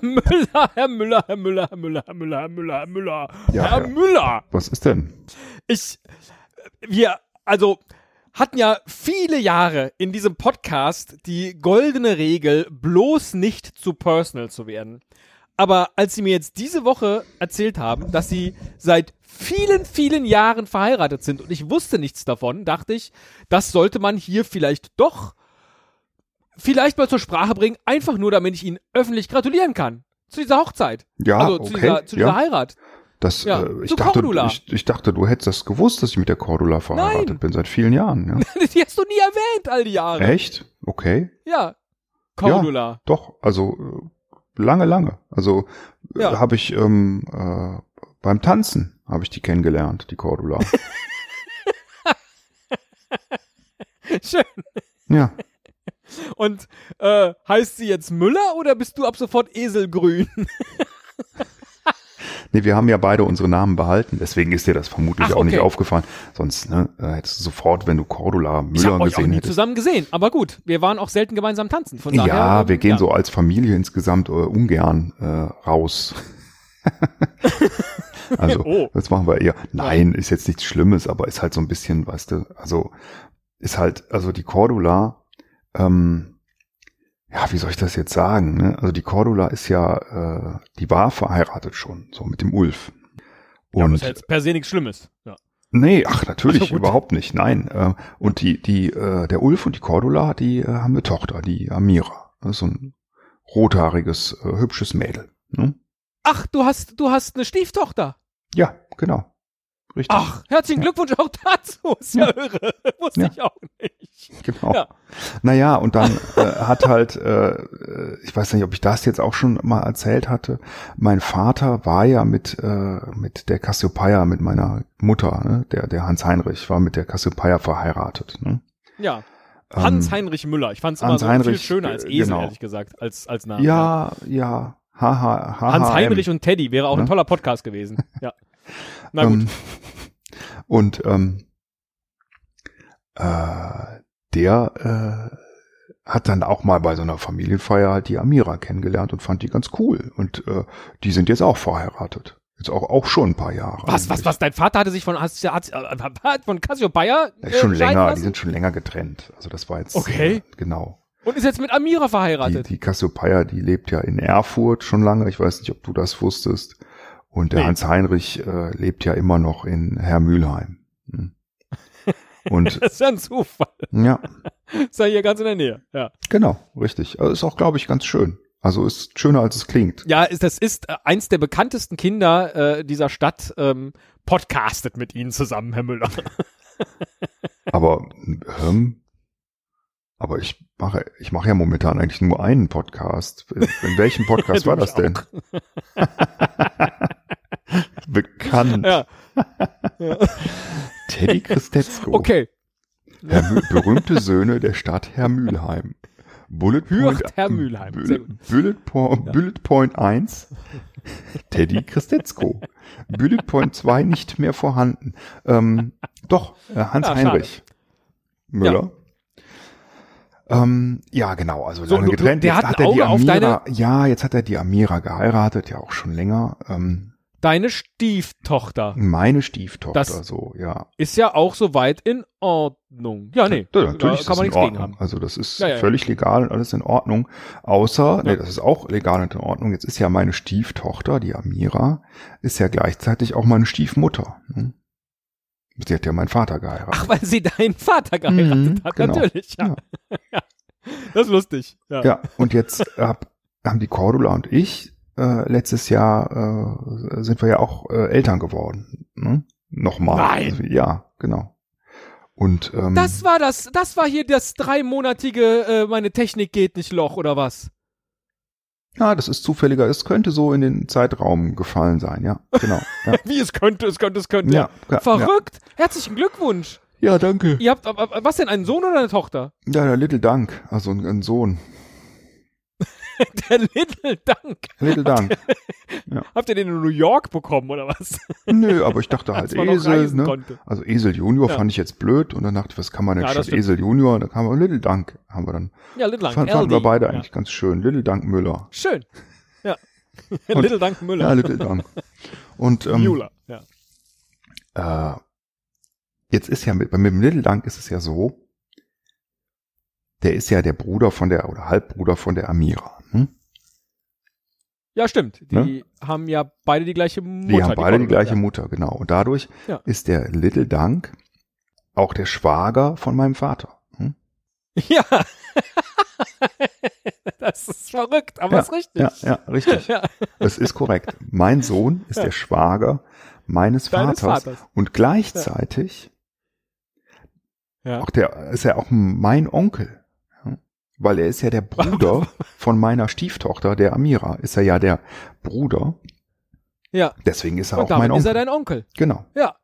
Müller, Herr Müller, Herr Müller, Herr Müller, Herr Müller, Herr Müller, Herr Müller, Ja, Herr ja. Müller. Was ist denn? Ich, wir, also, hatten ja viele Jahre in diesem Podcast die goldene Regel, bloß nicht zu personal zu werden. Aber als sie mir jetzt diese Woche erzählt haben, dass sie seit vielen, vielen Jahren verheiratet sind und ich wusste nichts davon, dachte ich, das sollte man hier vielleicht doch vielleicht mal zur Sprache bringen, einfach nur, damit ich ihnen öffentlich gratulieren kann. Zu dieser Hochzeit. Ja, also zu okay, dieser, zu dieser ja. Heirat. Das, Ja, äh, ich, dachte, ich, ich dachte, du hättest das gewusst, dass ich mit der Cordula verheiratet Nein. bin seit vielen Jahren. Ja. Die hast du nie erwähnt, all die Jahre. Echt? Okay. Ja. Cordula. Doch, also äh, lange, lange. Also Ja. äh, habe ich ähm, äh, beim Tanzen habe ich die kennengelernt, die Cordula. Schön. ja. Und äh, heißt sie jetzt Müller oder bist du ab sofort Eselgrün? Nee, wir haben ja beide unsere Namen behalten, deswegen ist dir das vermutlich Ach, auch nicht aufgefallen. Sonst ne, äh, hättest du sofort, wenn du Cordula Ich Müller habe euch auch gesehen nie hättest. zusammen gesehen. Aber gut, wir waren auch selten gemeinsam tanzen. Von daher, Ja, wir gehen ja. so als Familie insgesamt äh, ungern äh, raus. also, Oh. das machen wir eher. Nein, ist jetzt nichts Schlimmes, aber ist halt so ein bisschen, weißt du, also ist halt, also die Cordula, ähm, ja, wie soll ich das jetzt sagen? Ne? Also die Cordula ist ja, äh, die war verheiratet schon, so mit dem Ulf. Ja, Und das ist jetzt per se nichts Schlimmes. Ja. Nee, ach natürlich, Ach so, gut. überhaupt nicht, nein. Äh, und die, die, äh, der Ulf und die Cordula, die äh, haben eine Tochter, die Amira. So ein rothaariges, äh, hübsches Mädel. Ne? Ach, du hast, du hast eine Stieftochter. Ja, genau. Richtig. Ach, herzlichen Glückwunsch auch dazu. Ist ja, irre. Wusste Ja. ich auch nicht. genau. Ja. Naja, und dann äh, hat halt, äh, äh, ich weiß nicht, ob ich das jetzt auch schon mal erzählt hatte, mein Vater war ja mit, äh, mit der Cassiopeia, mit meiner Mutter, ne? der, der Hans Heinrich, war mit der Cassiopeia verheiratet. Ne? Ja. Ähm, Hans-Heinrich Müller. Ich fand es immer Hans so viel Heinrich, schöner als äh, Esel, genau. ehrlich gesagt, als, als Name. Ja, ja. Haha, haha, Hans Heinrich und Teddy wäre auch ein Ne? toller Podcast gewesen. Ja. Na gut. Ähm, und ähm, äh, der äh, hat dann auch mal bei so einer Familienfeier halt die Amira kennengelernt und fand die ganz cool. Und äh, die sind jetzt auch verheiratet. Jetzt auch, auch schon ein paar Jahre. was, was, eigentlich. was? Dein Vater hatte sich von, hat, hat, hat von Cassiopeia Ja, ist schon äh, länger, die lassen? sind schon länger getrennt. Also das war jetzt Okay. Äh, genau. und ist jetzt mit Amira Die, verheiratet. die Cassiopeia, die lebt ja in Erfurt schon lange. Ich weiß nicht, ob du das wusstest. Und der Nee. Hans Heinrich äh, lebt ja immer noch in Hermülheim. Hm. Und das ist ja ein Zufall. ja, Ist ja hier ganz in der Nähe. Ja. genau, richtig. Also ist auch, glaube ich, ganz schön. Also ist schöner, als es klingt. Ja, ist, das ist äh, eins der bekanntesten Kinder äh, dieser Stadt, ähm, podcastet mit Ihnen zusammen, Herr Müller. Aber ähm, aber ich mache, ich mache ja momentan eigentlich nur einen Podcast. In, in welchem Podcast war das denn? Bekannt. Ja, Teddy Christetzko. okay. Herr berühmte Söhne der Stadt Hermülheim. Bullet Point, Sehr gut. Bullet, Point, Bullet Point 1, Teddy Christetzko. Bullet Point 2 nicht mehr vorhanden. Ähm, doch, äh, Hans Ah, Heinrich Müller. Ähm, ja, genau, also So, lange du- getrennt. der Jetzt hat hat er die Amira, ja, jetzt hat er die Amira geheiratet, ja auch schon länger. Ähm, Deine Stieftochter meine Stieftochter, Das- so, ja. ist ja auch soweit in Ordnung. Ja, nee. Ja, natürlich da kann man nichts gegen haben. Also das ist Ja, ja, völlig legal und alles in Ordnung. Außer, nee, das ist auch legal und in Ordnung. Jetzt ist ja meine Stieftochter, die Amira, ist ja gleichzeitig auch meine Stiefmutter. Hm? Sie hat ja meinen Vater geheiratet. Ach, weil sie deinen Vater geheiratet Mhm, hat, genau. natürlich. Ja. ja. Das ist lustig. Ja. Ja, und jetzt hab, haben die Cordula und ich äh, letztes Jahr äh, sind wir ja auch äh, Eltern geworden. Ne? Nochmal. Nein. Also, ja, genau. Und ähm, Das war das, das war hier das dreimonatige, äh, meine Technik geht nicht Loch, oder was? ja, das ist zufälliger. Es könnte so in den Zeitraum gefallen sein. Ja, genau. Ja, Wie es könnte, es könnte, es könnte. ja, ja, Verrückt. Herzlichen Glückwunsch. Ja, danke. Ihr habt, aber, was denn, einen Sohn oder eine Tochter? Ja, der Little Dank, also ein, ein Sohn. Der Little Dank. Little Dank. Habt ihr den in New York bekommen, oder was? Nö, aber ich dachte halt Esel, ne? konnte. Also Esel Junior Ja. fand ich jetzt blöd und dann dachte ich, was kann man denn Ja, statt. Esel Junior? Da kam wir Little Dank, haben wir dann. Ja, Little Dank. Fand, fanden wir beide Ja. eigentlich ganz schön. Little Dank Müller. Schön. Ja. Und- Little Dank Müller. Ja, Little Dunk. Und ähm, Müller, ja. äh, jetzt ist ja mit, mit dem Little Dunk ist es ja so, der ist ja der Bruder von der oder Halbbruder von der Amira. Hm? Ja, stimmt. Die Ne? haben ja beide die gleiche Mutter. Die haben beide die Cordula, gleiche Mutter, genau. Und dadurch Ja. ist der Little Dunk auch der Schwager von meinem Vater. Hm? Ja. das ist verrückt, aber Ja, ist richtig. Ja, ja, richtig. Ja. Es ist korrekt. Mein Sohn ist der Schwager meines Vaters, Vaters. und gleichzeitig Ja. auch der ist ja auch mein Onkel? Weil er ist ja der Bruder von meiner Stieftochter, der Amira, ist er ja der Bruder. ja. Deswegen ist er Und auch mein damit ist er Onkel. dein Onkel. genau, Ja.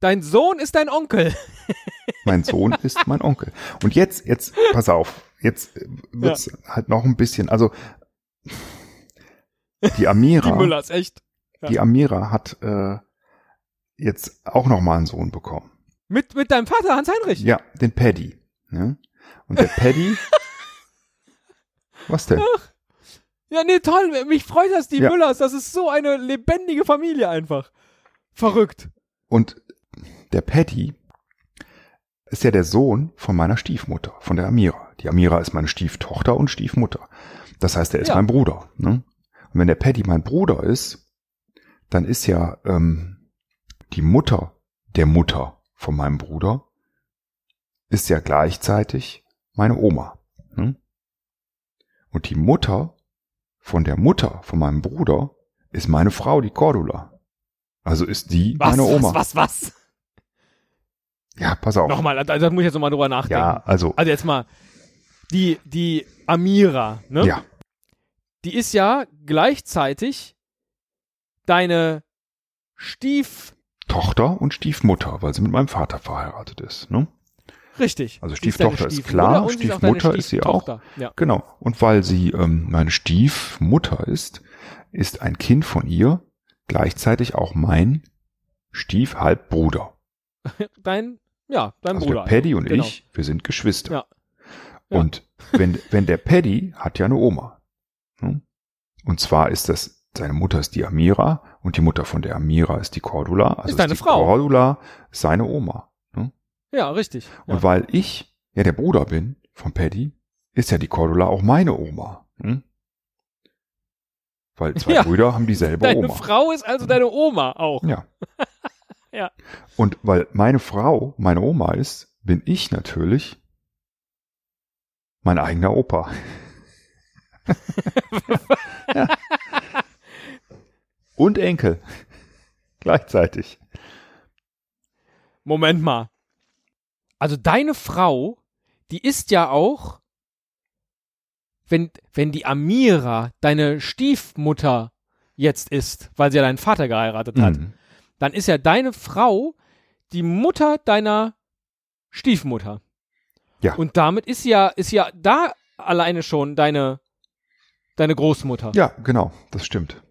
Dein Sohn ist dein Onkel. mein Sohn ist mein Onkel. Und jetzt, jetzt, pass auf, jetzt wird's halt noch ein bisschen, also die Amira, Die Müllers, echt. Ja. die Amira hat äh, jetzt auch noch mal einen Sohn bekommen. Mit, mit deinem Vater, Hans Heinrich. Ja, den Paddy. Ne? Und der Paddy. was denn? Ja, nee, toll. Mich freut das, die Ja. Müllers. Das ist so eine lebendige Familie einfach. Verrückt. Und der Paddy ist ja der Sohn von meiner Stiefmutter, von der Amira. Die Amira ist meine Stieftochter und Stiefmutter. Das heißt, er ist Ja. mein Bruder. Ne? Und wenn der Paddy mein Bruder ist, dann ist ja ähm, die Mutter der Mutter von meinem Bruder ist ja gleichzeitig meine Oma. Ne? Und die Mutter von der Mutter von meinem Bruder ist meine Frau, die Cordula. Also ist die Was, meine Oma. was, was, was? Ja, pass auf. Nochmal, da, da muss ich jetzt nochmal drüber nachdenken. Ja, also, Also jetzt mal, die, die Amira, ne? ja, Die ist ja gleichzeitig deine Stief... Tochter und Stiefmutter, weil sie mit meinem Vater verheiratet ist. Ne? Richtig. Also ist deine Stieftochter ist Stiefmutter klar, sie ist deine Stiefmutter ist sie auch. Ja. Genau. Und weil sie ähm, meine Stiefmutter ist, ist ein Kind von ihr gleichzeitig auch mein Stiefhalbbruder. Dein, ja, dein Also Bruder. der Paddy und genau. ich, wir sind Geschwister. Ja. Ja. Und wenn, wenn der Paddy hat ja eine Oma. Ne? Und zwar ist das, seine Mutter ist die Amira und die Mutter von der Amira ist die Cordula. Also Ist deine die Frau. Cordula seine Oma. Ja, richtig. Und Ja. weil ich ja der Bruder bin von Paddy, ist ja die Cordula auch meine Oma. Hm? Weil zwei Ja. Brüder haben dieselbe Deine Oma. Frau ist also deine Oma auch. Ja. Ja. Und weil meine Frau meine Oma ist, bin ich natürlich mein eigener Opa. ja. Und Enkel. Gleichzeitig. Moment mal. Also deine Frau, die ist ja auch, wenn, wenn die Amira deine Stiefmutter jetzt ist, weil sie ja deinen Vater geheiratet hat, Mhm. dann ist ja deine Frau die Mutter deiner Stiefmutter. Ja. Und damit ist ja, ist ja da alleine schon deine, deine Großmutter. Ja, genau, das stimmt.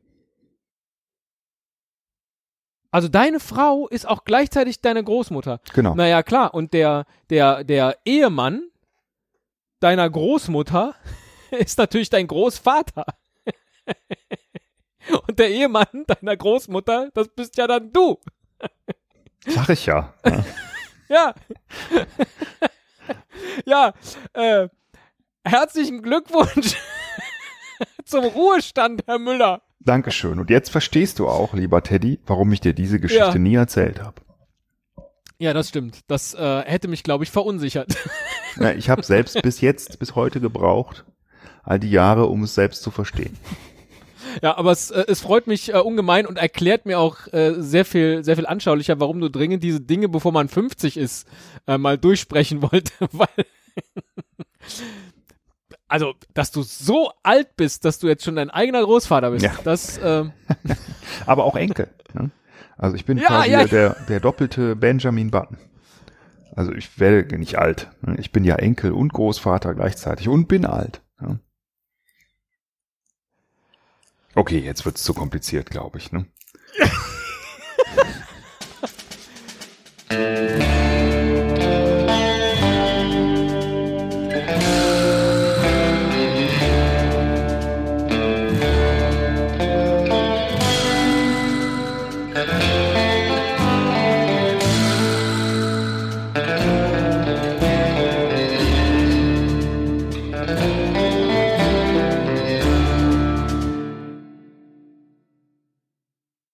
Also deine Frau ist auch gleichzeitig deine Großmutter. Genau. Naja, klar. Und der, der, der Ehemann deiner Großmutter ist natürlich dein Großvater. Und der Ehemann deiner Großmutter, das bist ja dann du. Sag ich ja. ja. Ja. ja, äh, herzlichen Glückwunsch zum Ruhestand, Herr Müller. Dankeschön. Und jetzt verstehst du auch, lieber Teddy, warum ich dir diese Geschichte Ja. nie erzählt habe. Ja, das stimmt. Das äh, hätte mich, glaube ich, verunsichert. Ja, ich habe selbst bis jetzt, bis heute gebraucht, all die Jahre, um es selbst zu verstehen. Ja, aber es, äh, es freut mich äh, ungemein und erklärt mir auch äh, sehr viel, sehr viel anschaulicher, warum du dringend diese Dinge, bevor man 50 ist, äh, mal durchsprechen wollte, weil also, dass du so alt bist, dass du jetzt schon dein eigener Großvater bist, Ja. das ähm, Aber auch Enkel. Ne? Also ich bin Ja, quasi ja. Der, der doppelte Benjamin Button. Also ich werde nicht alt. ne? Ich bin ja Enkel und Großvater gleichzeitig und bin alt. ne? Okay, jetzt wird's zu kompliziert, glaube ich. Ne?